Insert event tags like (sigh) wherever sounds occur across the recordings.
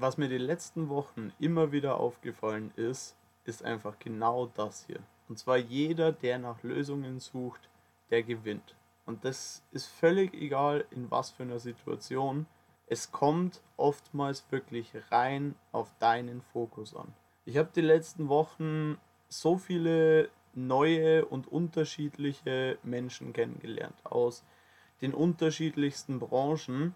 was mir die letzten Wochen immer wieder aufgefallen ist, ist einfach genau das hier. Und zwar jeder, der nach Lösungen sucht, der gewinnt. Und das ist völlig egal, in was für einer Situation. Es kommt oftmals wirklich rein auf deinen Fokus an. Ich habe die letzten Wochen so viele neue und unterschiedliche Menschen kennengelernt aus den unterschiedlichsten Branchen.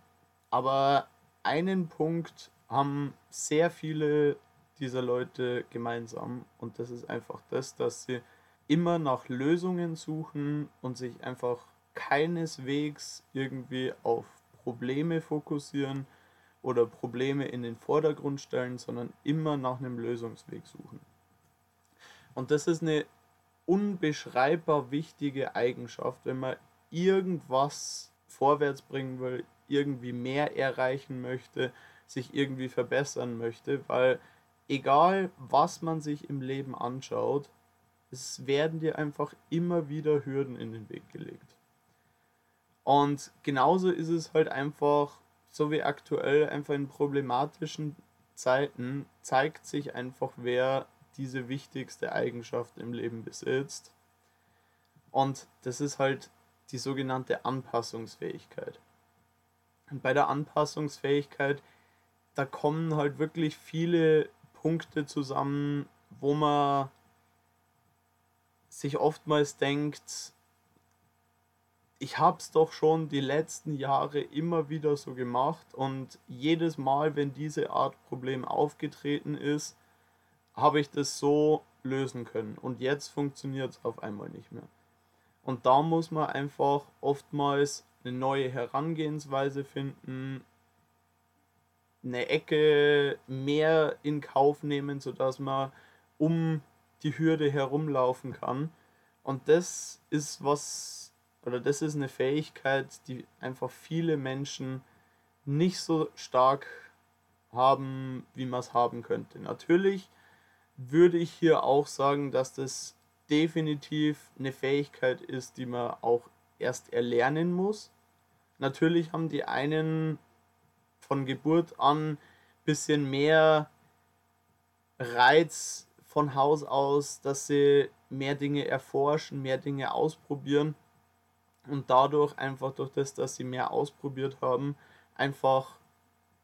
Aber einen Punkt haben sehr viele dieser Leute gemeinsam und das ist einfach das, dass sie immer nach Lösungen suchen und sich einfach keineswegs irgendwie auf Probleme fokussieren oder Probleme in den Vordergrund stellen, sondern immer nach einem Lösungsweg suchen. Und das ist eine unbeschreibbar wichtige Eigenschaft, wenn man irgendwas vorwärts bringen will, irgendwie mehr erreichen möchte, sich irgendwie verbessern möchte, weil egal was man sich im Leben anschaut, es werden dir einfach immer wieder Hürden in den Weg gelegt. Und genauso ist es halt einfach, so wie aktuell, einfach in problematischen Zeiten zeigt sich einfach, wer diese wichtigste Eigenschaft im Leben besitzt. Und das ist halt die sogenannte Anpassungsfähigkeit. Und bei der Anpassungsfähigkeit, da kommen halt wirklich viele Punkte zusammen, wo man sich oftmals denkt, ich habe es doch schon die letzten Jahre immer wieder so gemacht und jedes Mal, wenn diese Art Problem aufgetreten ist, habe ich das so lösen können und jetzt funktioniert es auf einmal nicht mehr. Und da muss man einfach oftmals eine neue Herangehensweise finden, eine Ecke mehr in Kauf nehmen, sodass man um die Hürde herumlaufen kann. Und das ist was, oder das ist eine Fähigkeit, die einfach viele Menschen nicht so stark haben, wie man es haben könnte. Natürlich würde ich hier auch sagen, dass das definitiv eine Fähigkeit ist, die man auch erst erlernen muss. Natürlich haben die einen von Geburt an ein bisschen mehr Reiz von Haus aus, dass sie mehr Dinge erforschen, mehr Dinge ausprobieren und dadurch einfach durch das, dass sie mehr ausprobiert haben, einfach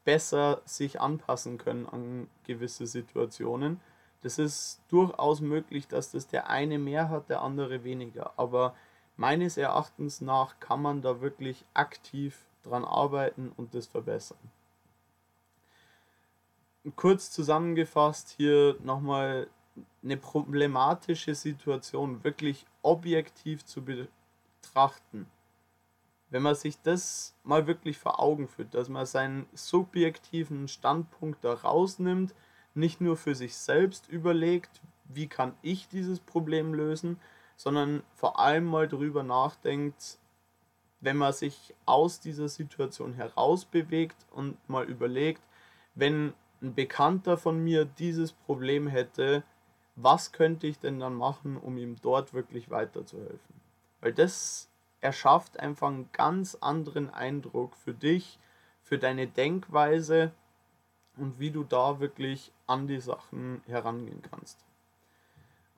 besser sich anpassen können an gewisse Situationen. Das ist durchaus möglich, dass das der eine mehr hat, der andere weniger. Aber meines Erachtens nach kann man da wirklich aktiv dran arbeiten und das verbessern. Kurz zusammengefasst hier nochmal eine problematische Situation wirklich objektiv zu betrachten. Wenn man sich das mal wirklich vor Augen führt, dass man seinen subjektiven Standpunkt da rausnimmt, nicht nur für sich selbst überlegt, wie kann ich dieses Problem lösen, sondern vor allem mal darüber nachdenkt, wenn man sich aus dieser Situation herausbewegt und mal überlegt, wenn ein Bekannter von mir dieses Problem hätte, was könnte ich denn dann machen, um ihm dort wirklich weiterzuhelfen? Weil das erschafft einfach einen ganz anderen Eindruck für dich, für deine Denkweise und wie du da wirklich an die Sachen herangehen kannst.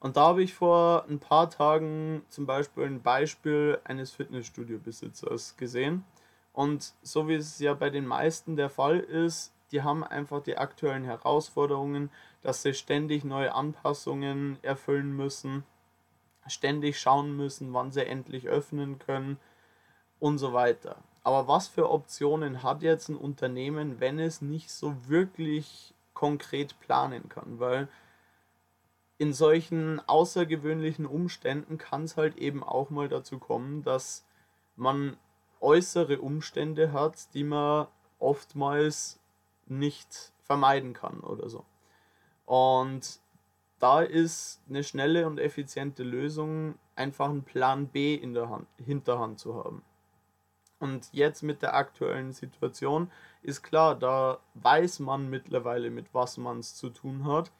Und da habe ich vor ein paar Tagen zum Beispiel ein Beispiel eines Fitnessstudio-Besitzers gesehen. Und so wie es ja bei den meisten der Fall ist, die haben einfach die aktuellen Herausforderungen, dass sie ständig neue Anpassungen erfüllen müssen, ständig schauen müssen, wann sie endlich öffnen können und so weiter. Aber was für Optionen hat jetzt ein Unternehmen, wenn es nicht so wirklich konkret planen kann? Weil in solchen außergewöhnlichen Umständen kann es halt eben auch mal dazu kommen, dass man äußere Umstände hat, die man oftmals nicht vermeiden kann oder so. Und da ist eine schnelle und effiziente Lösung, einfach einen Plan B in der Hand, Hinterhand zu haben. Und jetzt mit der aktuellen Situation ist klar, da weiß man mittlerweile, mit was man es zu tun hat.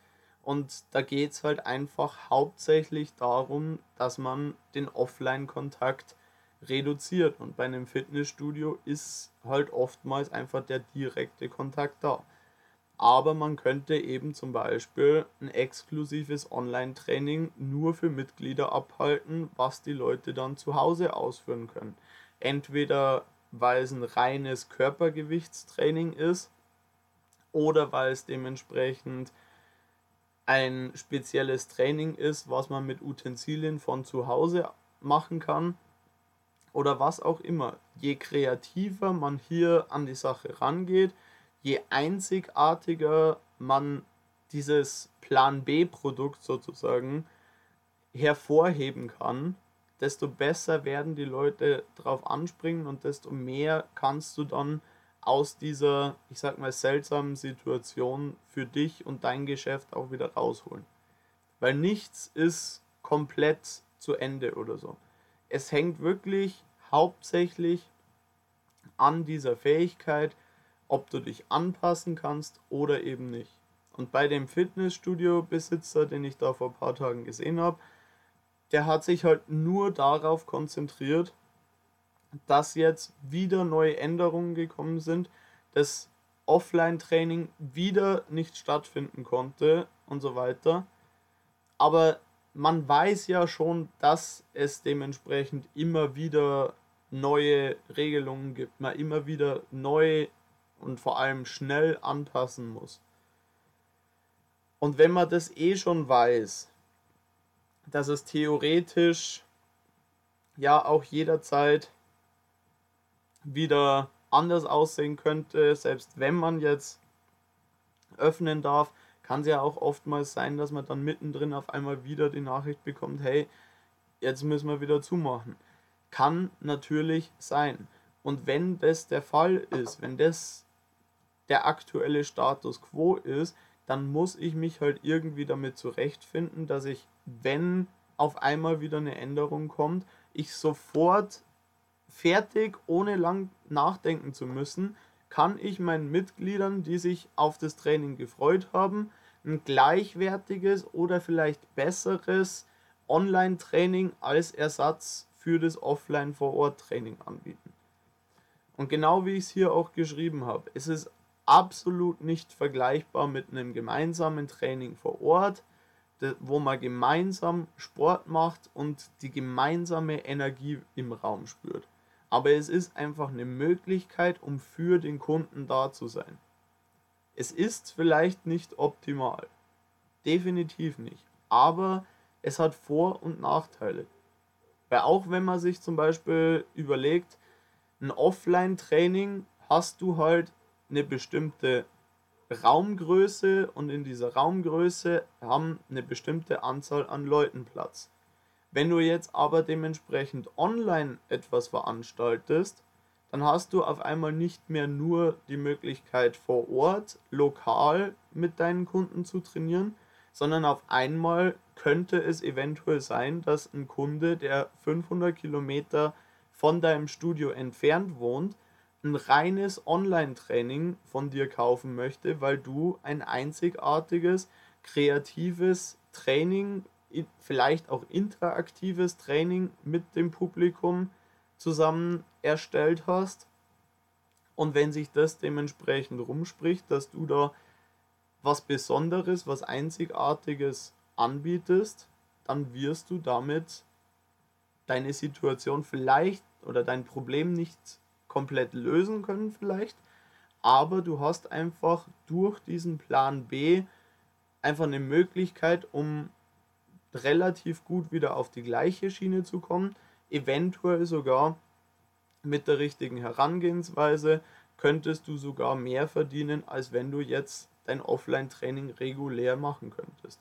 Und da geht es halt einfach hauptsächlich darum, dass man den Offline-Kontakt reduziert. Und bei einem Fitnessstudio ist halt oftmals einfach der direkte Kontakt da. Aber man könnte eben zum Beispiel ein exklusives Online-Training nur für Mitglieder abhalten, was die Leute dann zu Hause ausführen können. Entweder weil es ein reines Körpergewichtstraining ist oder weil es dementsprechend ein spezielles Training ist, was man mit Utensilien von zu Hause machen kann oder was auch immer. Je kreativer man hier an die Sache rangeht, je einzigartiger man dieses Plan B-Produkt sozusagen hervorheben kann, desto besser werden die Leute darauf anspringen und desto mehr kannst du dann aus dieser, ich sag mal, seltsamen Situation für dich und dein Geschäft auch wieder rausholen. Weil nichts ist komplett zu Ende oder so. Es hängt wirklich hauptsächlich an dieser Fähigkeit, ob du dich anpassen kannst oder eben nicht. Und bei dem Fitnessstudio-Besitzer, den ich da vor ein paar Tagen gesehen habe, der hat sich halt nur darauf konzentriert, dass jetzt wieder neue Änderungen gekommen sind, das Offline-Training wieder nicht stattfinden konnte und so weiter. Aber man weiß ja schon, dass es dementsprechend immer wieder neue Regelungen gibt, man immer wieder neu und vor allem schnell anpassen muss. Und wenn man das eh schon weiß, dass es theoretisch ja auch jederzeit wieder anders aussehen könnte, selbst wenn man jetzt öffnen darf, kann es ja auch oftmals sein, dass man dann mittendrin auf einmal wieder die Nachricht bekommt, hey, jetzt müssen wir wieder zumachen. Kann natürlich sein. Und wenn das der Fall ist, wenn das der aktuelle Status quo ist, dann muss ich mich halt irgendwie damit zurechtfinden, dass ich, wenn auf einmal wieder eine Änderung kommt, ich sofort fertig, ohne lang nachdenken zu müssen, kann ich meinen Mitgliedern, die sich auf das Training gefreut haben, ein gleichwertiges oder vielleicht besseres Online-Training als Ersatz für das Offline-Vor-Ort-Training anbieten. Und genau wie ich es hier auch geschrieben habe, ist es absolut nicht vergleichbar mit einem gemeinsamen Training vor Ort, wo man gemeinsam Sport macht und die gemeinsame Energie im Raum spürt aber es ist einfach eine Möglichkeit, um für den Kunden da zu sein. Es ist vielleicht nicht optimal, definitiv nicht, aber es hat Vor- und Nachteile. Weil auch wenn man sich zum Beispiel überlegt, ein Offline-Training hast du halt eine bestimmte Raumgröße und in dieser Raumgröße haben eine bestimmte Anzahl an Leuten Platz. Wenn du jetzt aber dementsprechend online etwas veranstaltest, dann hast du auf einmal nicht mehr nur die Möglichkeit vor Ort, lokal mit deinen Kunden zu trainieren, sondern auf einmal könnte es eventuell sein, dass ein Kunde, der 500 Kilometer von deinem Studio entfernt wohnt, ein reines Online-Training von dir kaufen möchte, weil du ein einzigartiges, kreatives Training vielleicht auch interaktives Training mit dem Publikum zusammen erstellt hast. Und wenn sich das dementsprechend rumspricht, dass du da was Besonderes, was Einzigartiges anbietest, dann wirst du damit deine Situation vielleicht oder dein Problem nicht komplett lösen können vielleicht, aber du hast einfach durch diesen Plan B einfach eine Möglichkeit, um relativ gut wieder auf die gleiche Schiene zu kommen, eventuell sogar mit der richtigen Herangehensweise könntest du sogar mehr verdienen, als wenn du jetzt dein Offline-Training regulär machen könntest.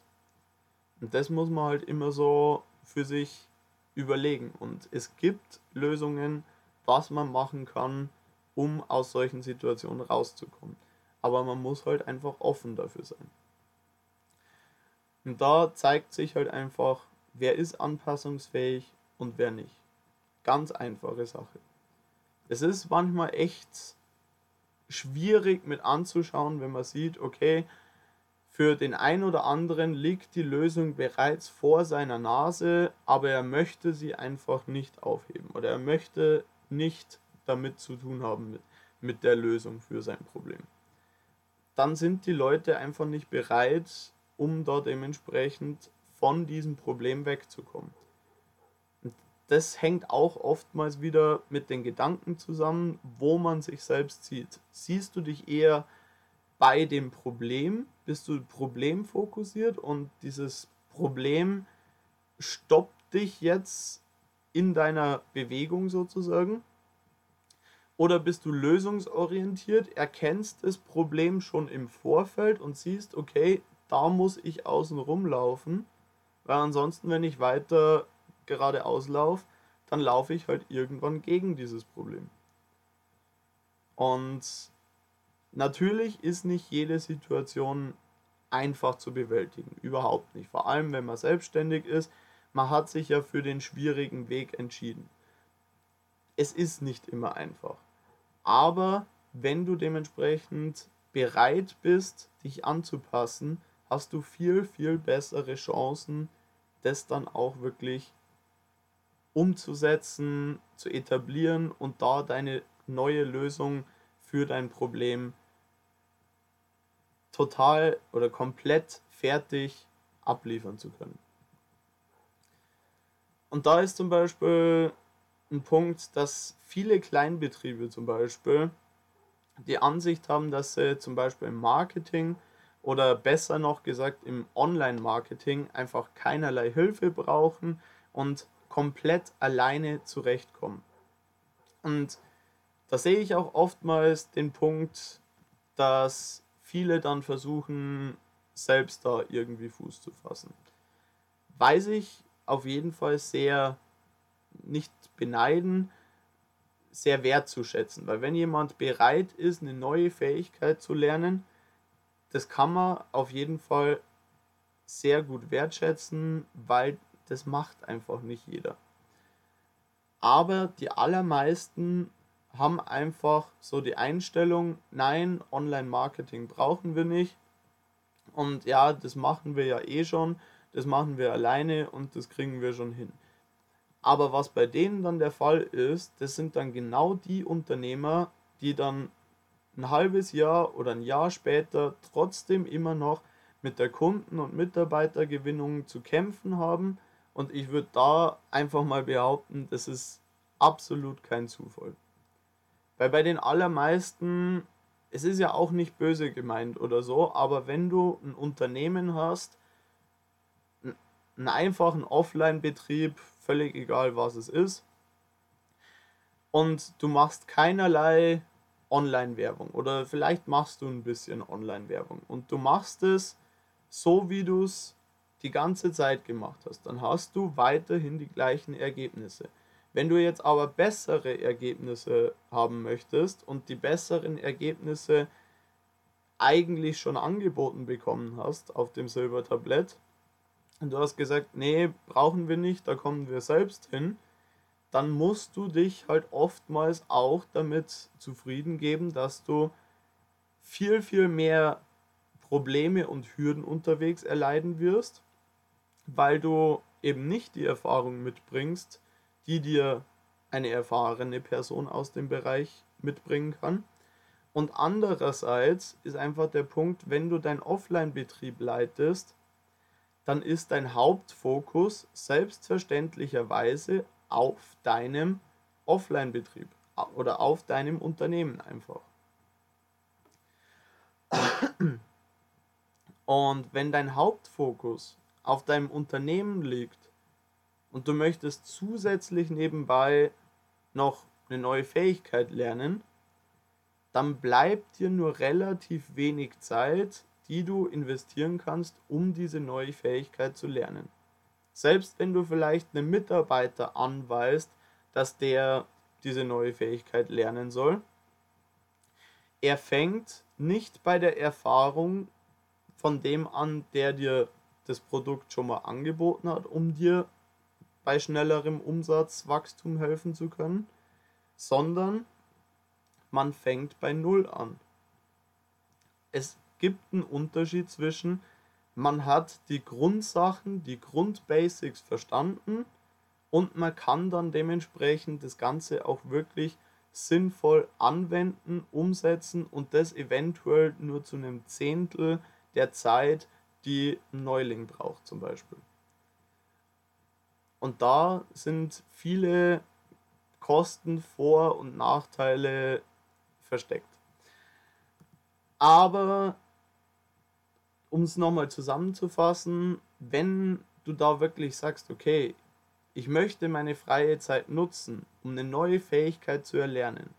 Und das muss man halt immer so für sich überlegen. Und es gibt Lösungen, was man machen kann, um aus solchen Situationen rauszukommen. Aber man muss halt einfach offen dafür sein. Und da zeigt sich halt einfach, wer ist anpassungsfähig und wer nicht. Ganz einfache Sache. Es ist manchmal echt schwierig mit anzuschauen, wenn man sieht, okay, für den einen oder anderen liegt die Lösung bereits vor seiner Nase, aber er möchte sie einfach nicht aufheben oder er möchte nicht damit zu tun haben mit, mit der Lösung für sein Problem. dann sind die Leute einfach nicht bereit, um da dementsprechend von diesem Problem wegzukommen. Und das hängt auch oftmals wieder mit den Gedanken zusammen, wo man sich selbst sieht. Siehst du dich eher bei dem Problem, bist du problemfokussiert und dieses Problem stoppt dich jetzt in deiner Bewegung sozusagen? Oder bist du lösungsorientiert, erkennst das Problem schon im Vorfeld und siehst, okay, da muss ich außen rumlaufen, weil ansonsten, wenn ich weiter geradeaus laufe, dann laufe ich halt irgendwann gegen dieses Problem. Und natürlich ist nicht jede Situation einfach zu bewältigen, überhaupt nicht. Vor allem, wenn man selbstständig ist, man hat sich ja für den schwierigen Weg entschieden. Es ist nicht immer einfach. Aber wenn du dementsprechend bereit bist, dich anzupassen, hast du viel, viel bessere Chancen, das dann auch wirklich umzusetzen, zu etablieren und da deine neue Lösung für dein Problem total oder komplett fertig abliefern zu können. Und da ist zum Beispiel ein Punkt, dass viele Kleinbetriebe zum Beispiel die Ansicht haben, dass sie zum Beispiel im Marketing oder besser noch gesagt im Online-Marketing einfach keinerlei Hilfe brauchen und komplett alleine zurechtkommen. Und da sehe ich auch oftmals den Punkt, dass viele dann versuchen, selbst da irgendwie Fuß zu fassen. Weiß ich auf jeden Fall sehr nicht beneiden, sehr wertzuschätzen. Weil wenn jemand bereit ist, eine neue Fähigkeit zu lernen, das kann man auf jeden Fall sehr gut wertschätzen, weil das macht einfach nicht jeder. Aber die allermeisten haben einfach so die Einstellung, nein, Online-Marketing brauchen wir nicht. Und ja, das machen wir ja eh schon das machen wir alleine und das kriegen wir schon hin. Aber was bei denen dann der Fall ist, das sind dann genau die Unternehmer, die dann ein halbes Jahr oder ein Jahr später trotzdem immer noch mit der Kunden- und Mitarbeitergewinnung zu kämpfen haben. Und ich würde da einfach mal behaupten, das ist absolut kein Zufall. Weil bei den allermeisten, es ist ja auch nicht böse gemeint oder so, aber wenn du ein Unternehmen hast, einen einfachen Offline-Betrieb, völlig egal was es ist. Und du machst keinerlei Online-Werbung oder vielleicht machst du ein bisschen Online-Werbung und du machst es so, wie du es die ganze Zeit gemacht hast. Dann hast du weiterhin die gleichen Ergebnisse. Wenn du jetzt aber bessere Ergebnisse haben möchtest und die besseren Ergebnisse eigentlich schon angeboten bekommen hast auf dem Silbertablett, und du hast gesagt, nee, brauchen wir nicht, da kommen wir selbst hin, dann musst du dich halt oftmals auch damit zufrieden geben, dass du viel, viel mehr Probleme und Hürden unterwegs erleiden wirst, weil du eben nicht die Erfahrung mitbringst, die dir eine erfahrene Person aus dem Bereich mitbringen kann. Und andererseits ist einfach der Punkt, wenn du deinen Offline-Betrieb leitest, dann ist dein Hauptfokus selbstverständlicherweise auf deinem Offline-Betrieb oder auf deinem Unternehmen einfach. Und wenn dein Hauptfokus auf deinem Unternehmen liegt und du möchtest zusätzlich nebenbei noch eine neue Fähigkeit lernen, dann bleibt dir nur relativ wenig Zeit, die du investieren kannst, um diese neue Fähigkeit zu lernen. Selbst wenn du vielleicht einen Mitarbeiter anweist, dass der diese neue Fähigkeit lernen soll, er fängt nicht bei der Erfahrung von dem an, der dir das Produkt schon mal angeboten hat, um dir bei schnellerem Umsatzwachstum helfen zu können, sondern man fängt bei Null an. Es gibt einen Unterschied zwischen, man hat die Grundsachen, die Grundbasics verstanden und man kann dann dementsprechend das Ganze auch wirklich sinnvoll anwenden, umsetzen und das eventuell nur zu einem Zehntel der Zeit, die ein Neuling braucht zum Beispiel. Und da sind viele Kosten, Vor- und Nachteile versteckt. Aber um es nochmal zusammenzufassen, wenn du da wirklich sagst, okay, ich möchte meine freie Zeit nutzen, um eine neue Fähigkeit zu erlernen,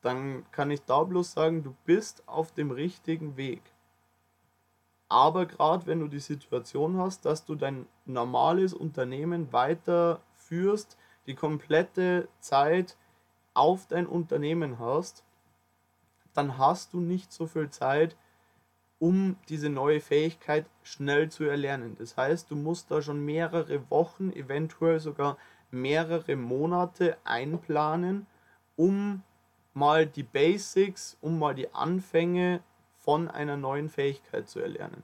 dann kann ich da bloß sagen, du bist auf dem richtigen Weg. Aber gerade wenn du die Situation hast, dass du dein normales Unternehmen weiterführst, die komplette Zeit auf dein Unternehmen hast, dann hast du nicht so viel Zeit, um diese neue Fähigkeit schnell zu erlernen. Das heißt, du musst da schon mehrere Wochen, eventuell sogar mehrere Monate einplanen, um mal die Basics, um mal die Anfänge von einer neuen Fähigkeit zu erlernen.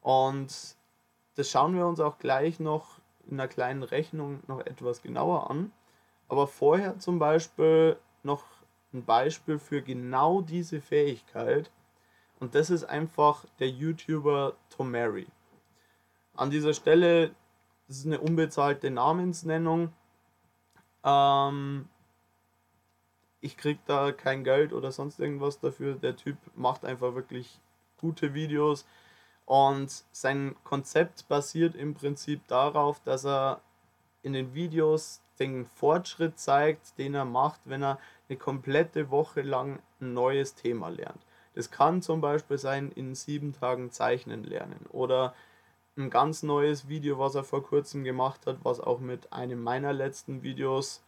Und das schauen wir uns auch gleich noch in einer kleinen Rechnung noch etwas genauer an. Aber vorher zum Beispiel noch ein Beispiel für genau diese Fähigkeit. Und das ist einfach der YouTuber Tomary. An dieser Stelle, das ist eine unbezahlte Namensnennung. Ähm, ich krieg da kein Geld oder sonst irgendwas dafür. Der Typ macht einfach wirklich gute Videos. Und sein Konzept basiert im Prinzip darauf, dass er in den Videos den Fortschritt zeigt, den er macht, wenn er eine komplette Woche lang ein neues Thema lernt. Das kann zum Beispiel sein, in sieben Tagen zeichnen lernen oder ein ganz neues Video, was er vor kurzem gemacht hat, was auch mit einem meiner letzten Videos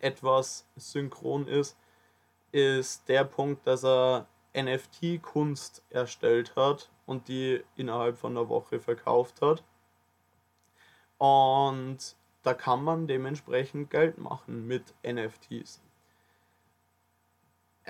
etwas synchron ist, ist der Punkt, dass er NFT-Kunst erstellt hat und die innerhalb von einer Woche verkauft hat. Und da kann man dementsprechend Geld machen mit NFTs.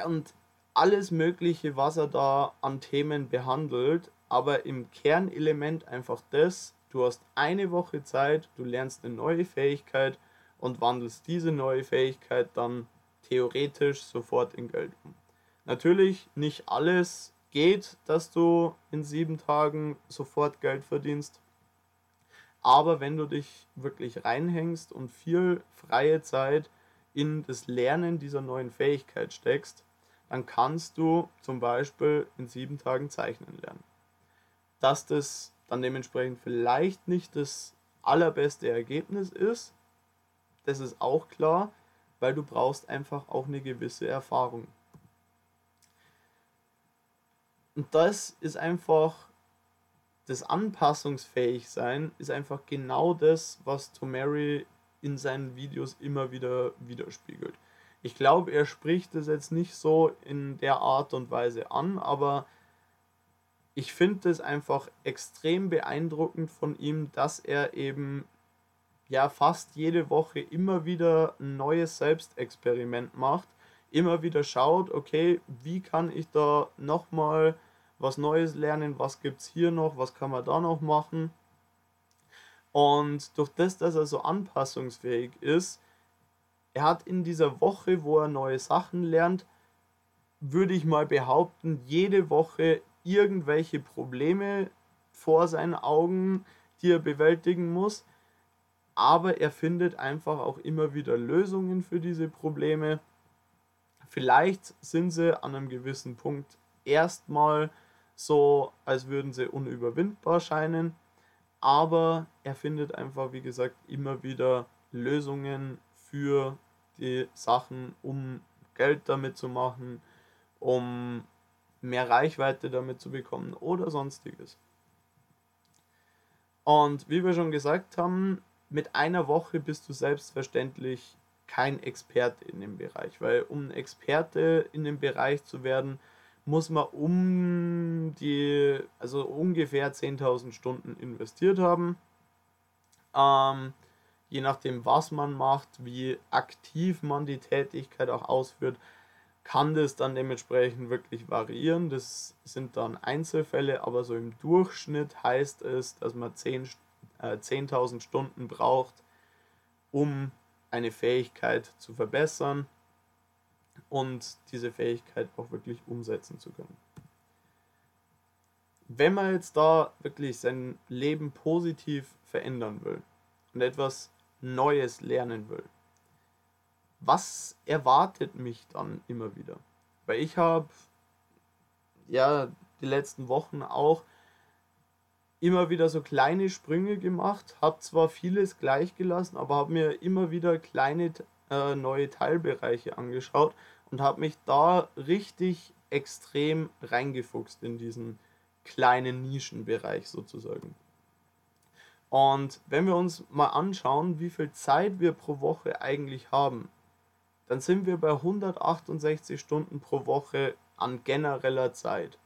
Und alles Mögliche, was er da an Themen behandelt, aber im Kernelement einfach das, du hast eine Woche Zeit, du lernst eine neue Fähigkeit und wandelst diese neue Fähigkeit dann theoretisch sofort in Geld um. Natürlich nicht alles geht, dass du in sieben Tagen sofort Geld verdienst. Aber wenn du dich wirklich reinhängst und viel freie Zeit in das Lernen dieser neuen Fähigkeit steckst, dann kannst du zum Beispiel in sieben Tagen zeichnen lernen. Dass das dann dementsprechend vielleicht nicht das allerbeste Ergebnis ist, das ist auch klar, weil du brauchst einfach auch eine gewisse Erfahrung. Und das ist einfach, das Anpassungsfähigsein ist einfach genau das, was Tomary in seinen Videos immer wieder widerspiegelt. Ich glaube, er spricht es jetzt nicht so in der Art und Weise an, aber ich finde es einfach extrem beeindruckend von ihm, dass er eben ja fast jede Woche immer wieder ein neues Selbstexperiment macht, immer wieder schaut, okay, wie kann ich da nochmal was Neues lernen, was gibt es hier noch, was kann man da noch machen. Und durch das, dass er so anpassungsfähig ist, er hat in dieser Woche, wo er neue Sachen lernt, würde ich mal behaupten, jede Woche irgendwelche Probleme vor seinen Augen, die er bewältigen muss. Aber er findet einfach auch immer wieder Lösungen für diese Probleme. Vielleicht sind sie an einem gewissen Punkt erstmal so, als würden sie unüberwindbar scheinen. Aber er findet einfach, wie gesagt, immer wieder Lösungen für die Sachen, um Geld damit zu machen, um mehr Reichweite damit zu bekommen oder sonstiges. Und wie wir schon gesagt haben, mit einer Woche bist du selbstverständlich kein Experte in dem Bereich, weil um Experte in dem Bereich zu werden, muss man um die, also ungefähr 10.000 Stunden investiert haben. Ähm, je nachdem, was man macht, wie aktiv man die Tätigkeit auch ausführt, kann das dann dementsprechend wirklich variieren. Das sind dann Einzelfälle, aber so im Durchschnitt heißt es, dass man 10.000 äh, 10 Stunden braucht, um eine Fähigkeit zu verbessern und diese Fähigkeit auch wirklich umsetzen zu können. Wenn man jetzt da wirklich sein Leben positiv verändern will und etwas Neues lernen will, was erwartet mich dann immer wieder? Weil ich habe ja die letzten Wochen auch immer wieder so kleine Sprünge gemacht, habe zwar vieles gleich gelassen, aber habe mir immer wieder kleine äh, neue Teilbereiche angeschaut und habe mich da richtig extrem reingefuchst in diesen kleinen Nischenbereich sozusagen. Und wenn wir uns mal anschauen, wie viel Zeit wir pro Woche eigentlich haben, dann sind wir bei 168 Stunden pro Woche an genereller Zeit.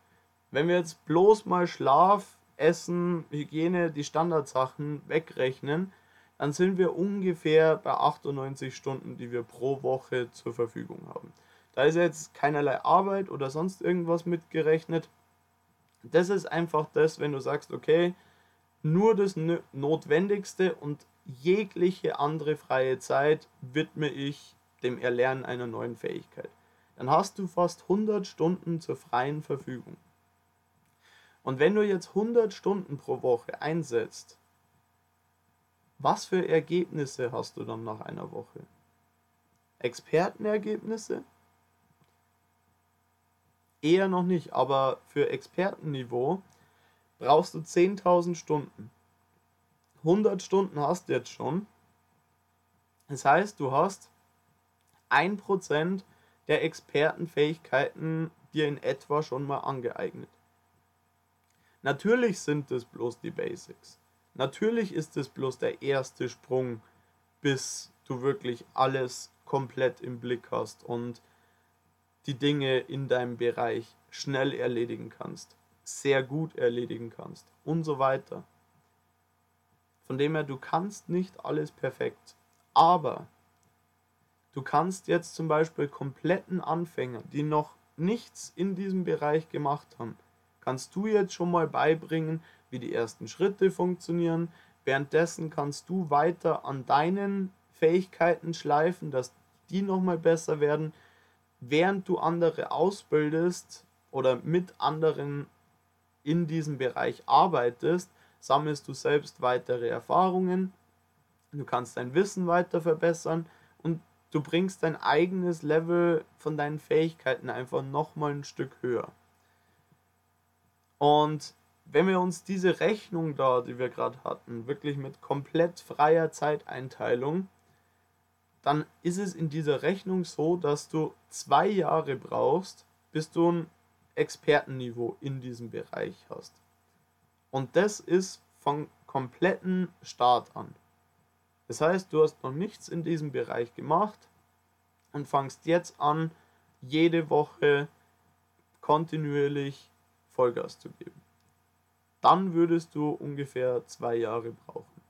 Wenn wir jetzt bloß mal Schlaf, Essen, Hygiene, die Standardsachen wegrechnen, dann sind wir ungefähr bei 98 Stunden, die wir pro Woche zur Verfügung haben. Da ist jetzt keinerlei Arbeit oder sonst irgendwas mitgerechnet. Das ist einfach das, wenn du sagst, okay, nur das Notwendigste und jegliche andere freie Zeit widme ich dem Erlernen einer neuen Fähigkeit. Dann hast du fast 100 Stunden zur freien Verfügung. Und wenn du jetzt 100 Stunden pro Woche einsetzt, was für Ergebnisse hast du dann nach einer Woche? Expertenergebnisse? Eher noch nicht, aber für Expertenniveau brauchst du 10.000 Stunden. 100 Stunden hast du jetzt schon. Das heißt, du hast 1% der Expertenfähigkeiten dir in etwa schon mal angeeignet. Natürlich sind es bloß die Basics. Natürlich ist es bloß der erste Sprung, bis du wirklich alles komplett im Blick hast und die Dinge in deinem Bereich schnell erledigen kannst, sehr gut erledigen kannst und so weiter. Von dem her, du kannst nicht alles perfekt, aber du kannst jetzt zum Beispiel kompletten Anfänger, die noch nichts in diesem Bereich gemacht haben, kannst du jetzt schon mal beibringen, wie die ersten Schritte funktionieren. Währenddessen kannst du weiter an deinen Fähigkeiten schleifen, dass die nochmal besser werden während du andere ausbildest oder mit anderen in diesem Bereich arbeitest, sammelst du selbst weitere Erfahrungen, du kannst dein Wissen weiter verbessern und du bringst dein eigenes Level von deinen Fähigkeiten einfach nochmal ein Stück höher. Und wenn wir uns diese Rechnung da, die wir gerade hatten, wirklich mit komplett freier Zeiteinteilung dann ist es in dieser Rechnung so, dass du zwei Jahre brauchst, bis du ein Expertenniveau in diesem Bereich hast. Und das ist von kompletten Start an. Das heißt, du hast noch nichts in diesem Bereich gemacht und fangst jetzt an, jede Woche kontinuierlich Vollgas zu geben. Dann würdest du ungefähr zwei Jahre brauchen.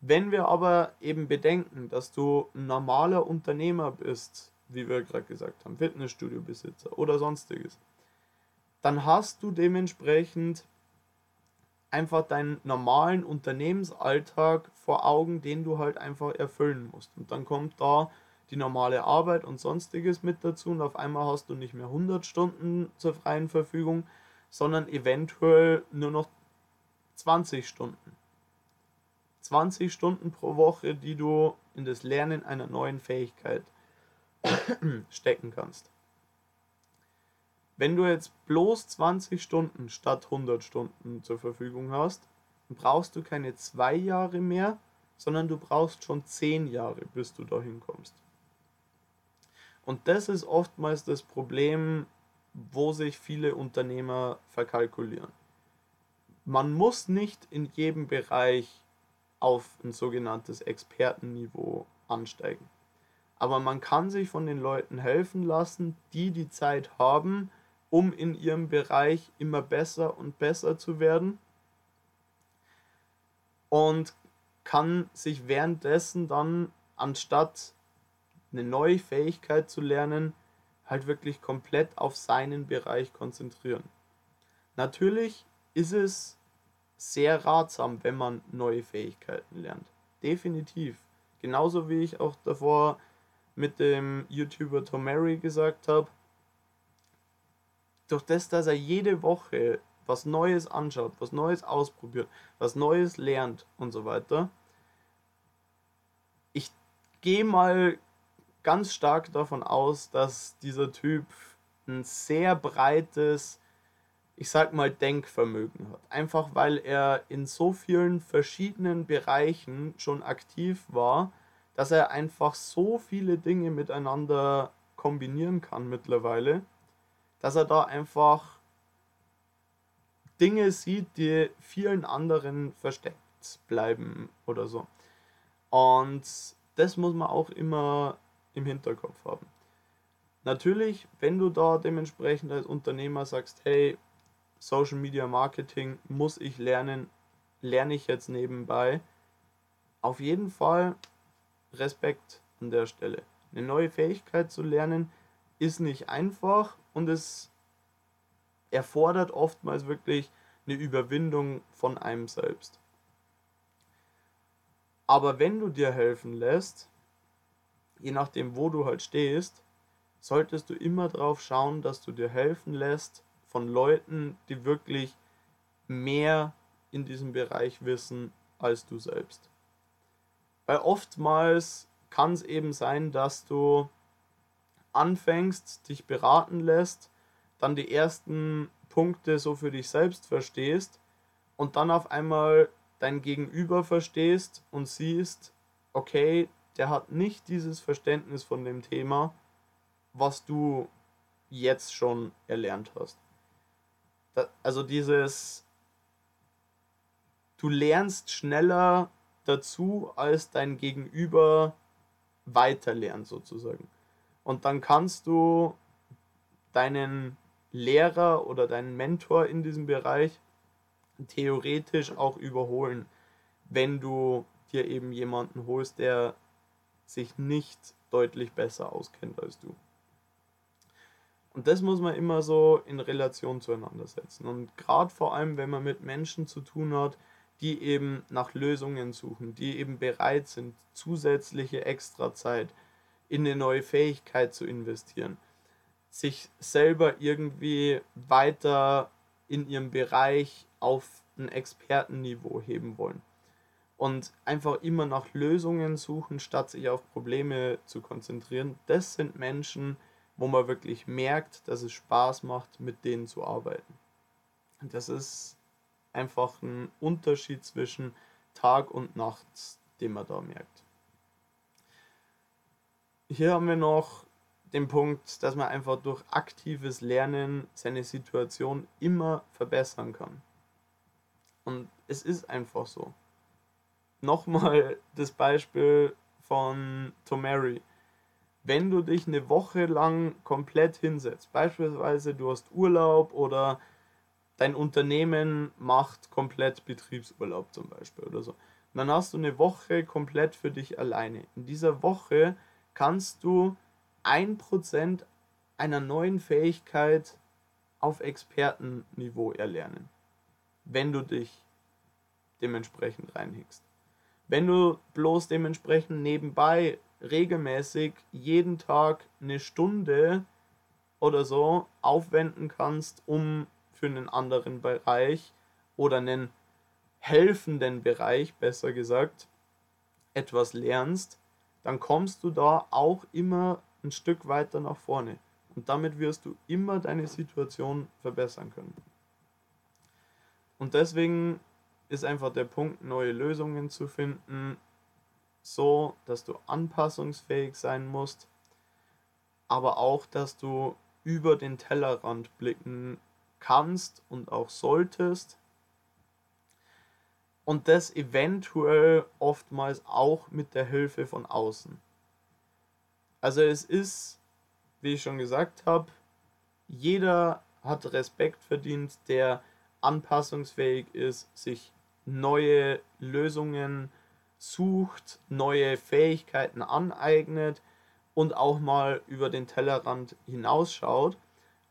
Wenn wir aber eben bedenken, dass du ein normaler Unternehmer bist, wie wir gerade gesagt haben, Fitnessstudio-Besitzer oder sonstiges, dann hast du dementsprechend einfach deinen normalen Unternehmensalltag vor Augen, den du halt einfach erfüllen musst. Und dann kommt da die normale Arbeit und sonstiges mit dazu und auf einmal hast du nicht mehr 100 Stunden zur freien Verfügung, sondern eventuell nur noch 20 Stunden. 20 Stunden pro Woche, die du in das Lernen einer neuen Fähigkeit (coughs) stecken kannst. Wenn du jetzt bloß 20 Stunden statt 100 Stunden zur Verfügung hast, brauchst du keine zwei Jahre mehr, sondern du brauchst schon 10 Jahre, bis du dahin kommst. Und das ist oftmals das Problem, wo sich viele Unternehmer verkalkulieren. Man muss nicht in jedem Bereich auf ein sogenanntes Expertenniveau ansteigen. Aber man kann sich von den Leuten helfen lassen, die die Zeit haben, um in ihrem Bereich immer besser und besser zu werden. Und kann sich währenddessen dann, anstatt eine neue Fähigkeit zu lernen, halt wirklich komplett auf seinen Bereich konzentrieren. Natürlich ist es sehr ratsam, wenn man neue Fähigkeiten lernt. Definitiv. Genauso wie ich auch davor mit dem YouTuber Tomary gesagt habe, durch das, dass er jede Woche was Neues anschaut, was Neues ausprobiert, was Neues lernt und so weiter. Ich gehe mal ganz stark davon aus, dass dieser Typ ein sehr breites, ich sag mal, Denkvermögen hat. Einfach weil er in so vielen verschiedenen Bereichen schon aktiv war, dass er einfach so viele Dinge miteinander kombinieren kann mittlerweile, dass er da einfach Dinge sieht, die vielen anderen versteckt bleiben oder so. Und das muss man auch immer im Hinterkopf haben. Natürlich, wenn du da dementsprechend als Unternehmer sagst, hey, Social Media Marketing muss ich lernen, lerne ich jetzt nebenbei. Auf jeden Fall Respekt an der Stelle. Eine neue Fähigkeit zu lernen ist nicht einfach und es erfordert oftmals wirklich eine Überwindung von einem selbst. Aber wenn du dir helfen lässt, je nachdem, wo du halt stehst, solltest du immer darauf schauen, dass du dir helfen lässt von Leuten, die wirklich mehr in diesem Bereich wissen als du selbst. Weil oftmals kann es eben sein, dass du anfängst, dich beraten lässt, dann die ersten Punkte so für dich selbst verstehst und dann auf einmal dein Gegenüber verstehst und siehst, okay, der hat nicht dieses Verständnis von dem Thema, was du jetzt schon erlernt hast. also dieses, du lernst schneller dazu, als dein Gegenüber weiterlernt sozusagen. Und dann kannst du deinen Lehrer oder deinen Mentor in diesem Bereich theoretisch auch überholen, wenn du dir eben jemanden holst, der sich nicht deutlich besser auskennt als du. Und das muss man immer so in Relation zueinander setzen. Und gerade vor allem, wenn man mit Menschen zu tun hat, die eben nach Lösungen suchen, die eben bereit sind, zusätzliche extra Zeit in eine neue Fähigkeit zu investieren, sich selber irgendwie weiter in ihrem Bereich auf ein Expertenniveau heben wollen. Und einfach immer nach Lösungen suchen, statt sich auf Probleme zu konzentrieren. Das sind Menschen, wo man wirklich merkt, dass es Spaß macht, mit denen zu arbeiten. Und das ist einfach ein Unterschied zwischen Tag und Nacht, den man da merkt. Hier haben wir noch den Punkt, dass man einfach durch aktives Lernen seine Situation immer verbessern kann. Und es ist einfach so. Nochmal das Beispiel von Tomary. Wenn du dich eine Woche lang komplett hinsetzt, beispielsweise du hast Urlaub oder dein Unternehmen macht komplett Betriebsurlaub zum Beispiel oder so. dann hast du eine Woche komplett für dich alleine. In dieser Woche kannst du 1% einer neuen Fähigkeit auf Expertenniveau erlernen, wenn du dich dementsprechend reinhickst. Wenn du bloß dementsprechend nebenbei regelmäßig jeden Tag eine Stunde oder so aufwenden kannst, um für einen anderen Bereich oder einen helfenden Bereich, besser gesagt, etwas lernst, dann kommst du da auch immer ein Stück weiter nach vorne. Und damit wirst du immer deine Situation verbessern können. Und deswegen ist einfach der Punkt, neue Lösungen zu finden, so dass du anpassungsfähig sein musst, aber auch, dass du über den Tellerrand blicken kannst und auch solltest. Und das eventuell oftmals auch mit der Hilfe von außen. Also es ist, wie ich schon gesagt habe, jeder hat Respekt verdient, der anpassungsfähig ist, sich neue Lösungen sucht, neue Fähigkeiten aneignet und auch mal über den Tellerrand hinausschaut.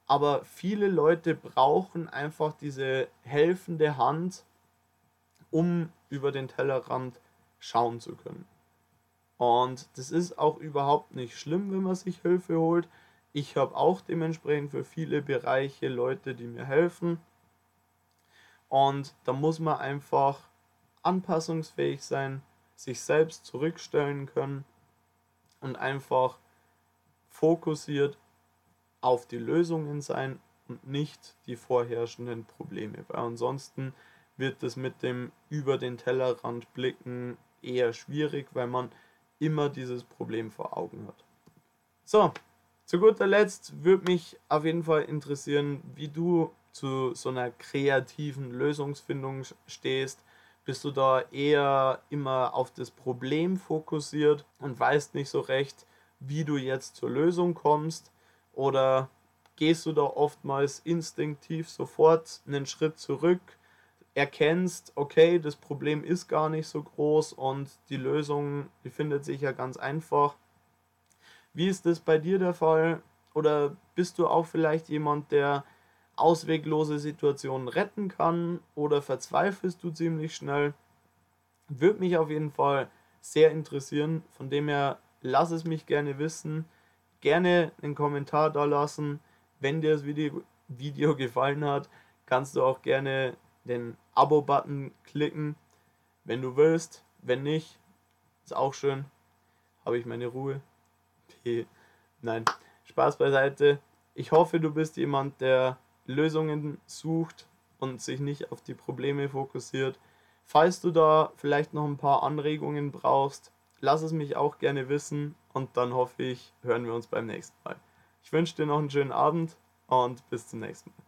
Aber viele Leute brauchen einfach diese helfende Hand, um über den Tellerrand schauen zu können. Und das ist auch überhaupt nicht schlimm, wenn man sich Hilfe holt. Ich habe auch dementsprechend für viele Bereiche Leute, die mir helfen. Und da muss man einfach anpassungsfähig sein, sich selbst zurückstellen können und einfach fokussiert auf die Lösungen sein und nicht die vorherrschenden Probleme. Weil ansonsten wird es mit dem über den Tellerrand blicken eher schwierig, weil man immer dieses Problem vor Augen hat. So, zu guter Letzt würde mich auf jeden Fall interessieren, wie du zu so einer kreativen Lösungsfindung stehst. Bist du da eher immer auf das Problem fokussiert und weißt nicht so recht, wie du jetzt zur Lösung kommst? Oder gehst du da oftmals instinktiv sofort einen Schritt zurück, erkennst, okay, das Problem ist gar nicht so groß und die Lösung befindet sich ja ganz einfach. Wie ist das bei dir der Fall? Oder bist du auch vielleicht jemand, der ausweglose Situationen retten kann? Oder verzweifelst du ziemlich schnell? Würde mich auf jeden Fall sehr interessieren. Von dem her, lass es mich gerne wissen. Gerne einen Kommentar da lassen. Wenn dir das Video, Video gefallen hat, kannst du auch gerne den Abo-Button klicken, wenn du willst. Wenn nicht, ist auch schön. Habe ich meine Ruhe. (laughs) Nein, Spaß beiseite. Ich hoffe, du bist jemand, der Lösungen sucht und sich nicht auf die Probleme fokussiert. Falls du da vielleicht noch ein paar Anregungen brauchst, lass es mich auch gerne wissen und dann hoffe ich, hören wir uns beim nächsten Mal. Ich wünsche dir noch einen schönen Abend und bis zum nächsten Mal.